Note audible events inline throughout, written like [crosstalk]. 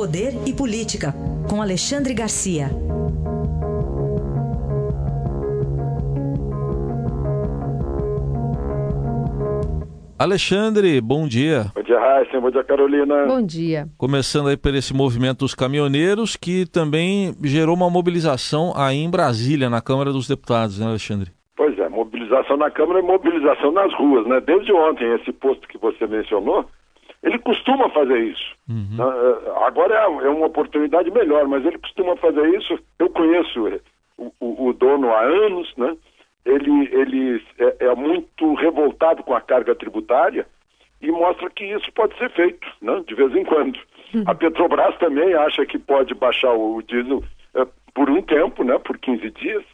Poder e Política, com Alexandre Garcia. Alexandre, bom dia. Bom dia, Raíssa. Bom dia, Carolina. Bom dia. Começando aí por esse movimento dos caminhoneiros, que também gerou uma mobilização aí em Brasília, na Câmara dos Deputados, né, Alexandre? Pois é, mobilização na Câmara e mobilização nas ruas, né? Desde ontem, esse posto que você mencionou, ele costuma fazer isso. Uhum. Uh, agora é, é, uma oportunidade melhor, mas ele costuma fazer isso. Eu conheço o, o, o dono há anos, né? ele, ele é, é, muito revoltado com a carga tributária e mostra que isso pode ser feito, né, de vez em quando. Uhum. A Petrobras também acha que pode baixar o diesel é, por um tempo, né, por 15 dias,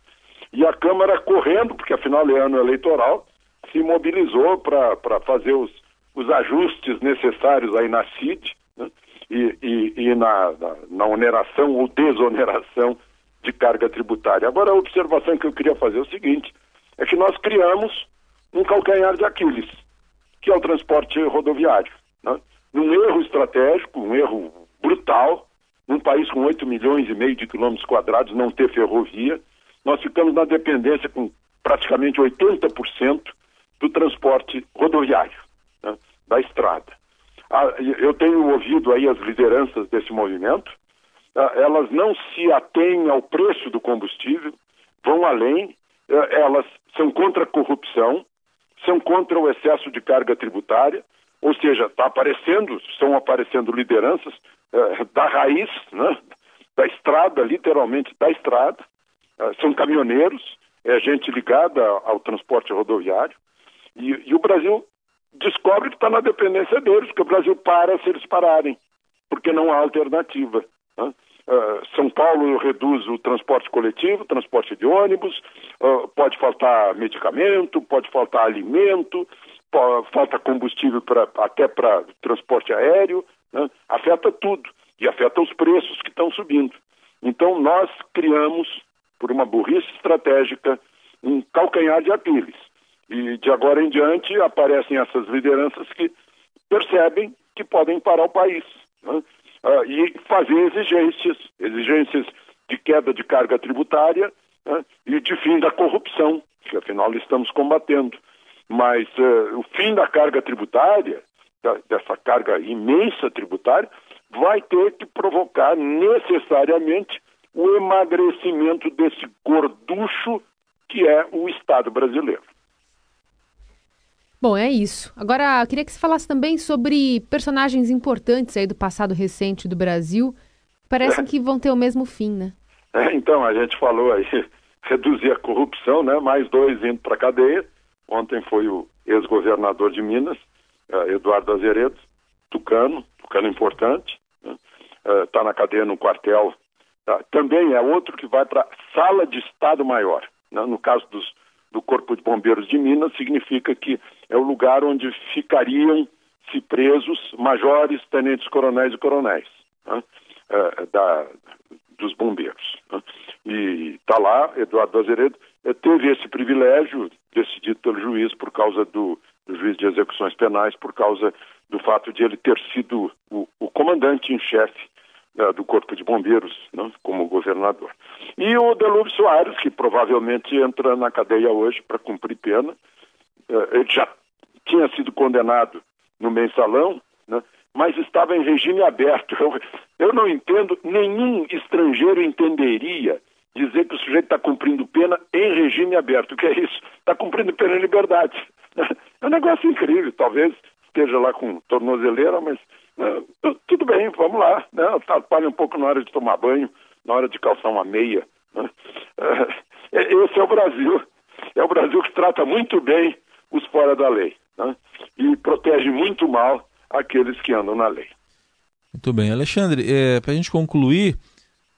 e a Câmara correndo, porque afinal é ano eleitoral, se mobilizou para fazer os, os ajustes necessários aí na CID né, e, e, e na, na, na oneração ou desoneração de carga tributária. Agora, a observação que eu queria fazer é o seguinte: é que nós criamos um calcanhar de Aquiles, que é o transporte rodoviário. Né? Num erro estratégico, um erro brutal, num país com 8 milhões e meio de quilômetros quadrados, não ter ferrovia, nós ficamos na dependência com praticamente 80% do transporte rodoviário, né? da estrada. Ah, eu tenho ouvido aí as lideranças desse movimento, ah, elas não se atêm ao preço do combustível, vão além, ah, elas são contra a corrupção, são contra o excesso de carga tributária, ou seja, está aparecendo, estão aparecendo lideranças uh, da raiz, né, da estrada, literalmente da estrada, uh, são caminhoneiros, é gente ligada ao transporte rodoviário, e, e o Brasil descobre que está na dependência deles, que o Brasil para se eles pararem, porque não há alternativa. Né? Uh, São Paulo reduz o transporte coletivo, transporte de ônibus, uh, pode faltar medicamento, pode faltar alimento, falta combustível pra, até para transporte aéreo, né? afeta tudo e afeta os preços que estão subindo. Então nós criamos, por uma burrice estratégica, um calcanhar de Aquiles. E de agora em diante aparecem essas lideranças que percebem que podem parar o país. Né? uh, e fazer exigências, exigências de queda de carga tributária uh, e de fim da corrupção, que afinal estamos combatendo. Mas uh, o fim da carga tributária, da, dessa carga imensa tributária, vai ter que provocar necessariamente o emagrecimento desse gorducho que é o Estado brasileiro. Bom, é isso. Agora, eu queria que você falasse também sobre personagens importantes aí do passado recente do Brasil. Parecem é. que vão ter o mesmo fim, né? É, então, a gente falou aí, [laughs] reduzir a corrupção, né? Mais dois indo para cadeia. Ontem foi o ex-governador de Minas, uh, Eduardo Azeredo, tucano, tucano importante, está né? uh, tá na cadeia no quartel. Uh, também é outro que vai para sala de Estado Maior. Né? No caso dos do Corpo de Bombeiros de Minas significa que é o lugar onde ficariam se presos majores, tenentes coronéis e coronéis né? é, da, dos bombeiros. Né? E está lá, Eduardo Azeredo teve esse privilégio decidido pelo juiz por causa do, do, juiz de execuções penais, por causa do fato de ele ter sido o, o comandante em chefe do Corpo de Bombeiros, né, como governador. E o Delúbio Soares, que provavelmente entra na cadeia hoje para cumprir pena, uh, ele já tinha sido condenado no mensalão, né, mas estava em regime aberto. Eu, eu não entendo, nenhum estrangeiro entenderia dizer que o sujeito está cumprindo pena em regime aberto. O que é isso? Está cumprindo pena em liberdade. [laughs] É um negócio incrível, talvez esteja lá com tornozeleira, mas bem, vamos lá. Né? Atrapalha um pouco na hora de tomar banho, na hora de calçar uma meia. Né? Uh, esse é o Brasil. É o Brasil que trata muito bem os fora da lei né? e protege muito mal aqueles que andam na lei. Muito bem. Alexandre, é, para a gente concluir,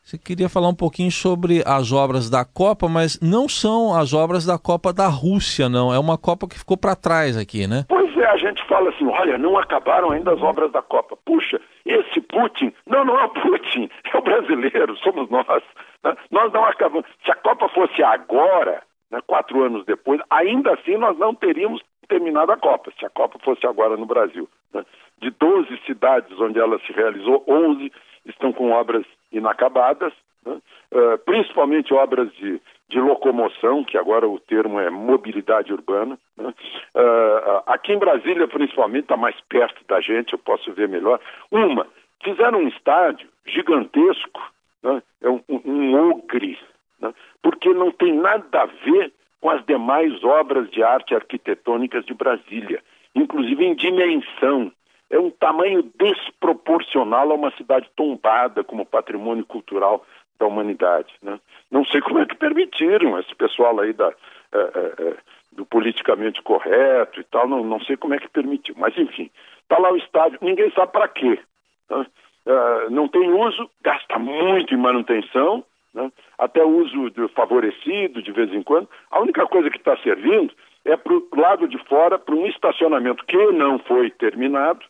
você queria falar um pouquinho sobre as obras da Copa, mas não são as obras da Copa da Rússia, não. É uma Copa que ficou para trás aqui, né? Pois é, a gente fala assim: olha, não acabaram ainda as obras da Copa. Puxa, esse Putin. Não, não é o Putin, [laughs] é o brasileiro, somos nós. Né? Nós não acabamos. Se a Copa fosse agora, né, quatro anos depois, ainda assim nós não teríamos terminado a Copa, se a Copa fosse agora no Brasil. Né? de 12 cidades onde ela se realizou, 11 estão com obras inacabadas, né? uh, principalmente obras de, de, locomoção, que agora o termo é mobilidade urbana. Né? Uh, aqui em Brasília, principalmente, está mais perto da gente, eu posso ver melhor. Uma, fizeram um estádio gigantesco, né? é um, um, ogre, né? porque não tem nada a ver com as demais obras de arte arquitetônicas de Brasília, inclusive em dimensão. É um tamanho desproporcional a uma cidade tombada como patrimônio cultural da humanidade. Né? Não sei como é que permitiram esse pessoal aí da, é, é, do politicamente correto e tal, não, não sei como é que permitiu, mas enfim, está lá o estádio, ninguém sabe para quê. Né? Uh, não tem uso, gasta muito em manutenção, né? até uso favorecido de vez em quando. A única coisa que está servindo é para o lado de fora, para um estacionamento que não foi terminado,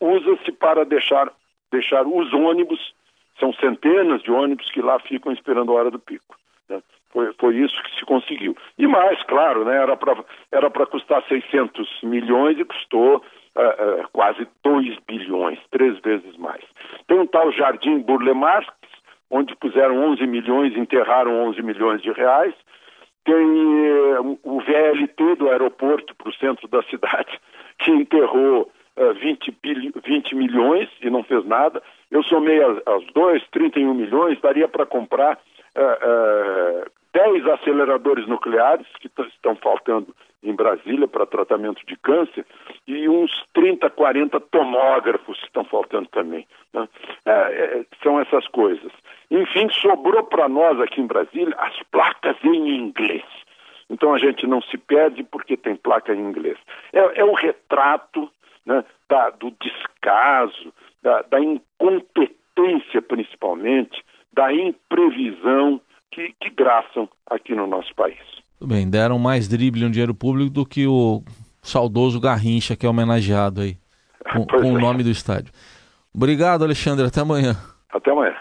usa-se para deixar, deixar os ônibus, são centenas de ônibus que lá ficam esperando a hora do pico. Né? Foi, foi isso que se conseguiu. E mais, claro, né? era para era custar 600 milhões e custou uh, uh, quase 2 bilhões, três vezes mais. Tem um tal Jardim Burle Marx, onde puseram 11 milhões, enterraram 11 milhões de reais. Tem uh, o VLT do aeroporto para o centro da cidade, [laughs] que enterrou 20, 20 milhões e não fez nada. Eu somei as, as dois, 31 milhões, daria para comprar uh, uh, 10 aceleradores nucleares que estão faltando em Brasília para tratamento de câncer e uns 30, 40 tomógrafos que estão faltando também. Né? É, é, são essas coisas. Enfim, sobrou para nós aqui em Brasília as placas em inglês. Então a gente não se perde porque tem placa em inglês. É, é o retrato né, da, do descaso, da, da incompetência principalmente, da imprevisão que, que graçam aqui no nosso país. Tudo bem, deram mais drible no dinheiro público do que o saudoso Garrincha, que é homenageado aí, com, [laughs] com é. o nome do estádio. Obrigado, Alexandre. Até amanhã. Até amanhã.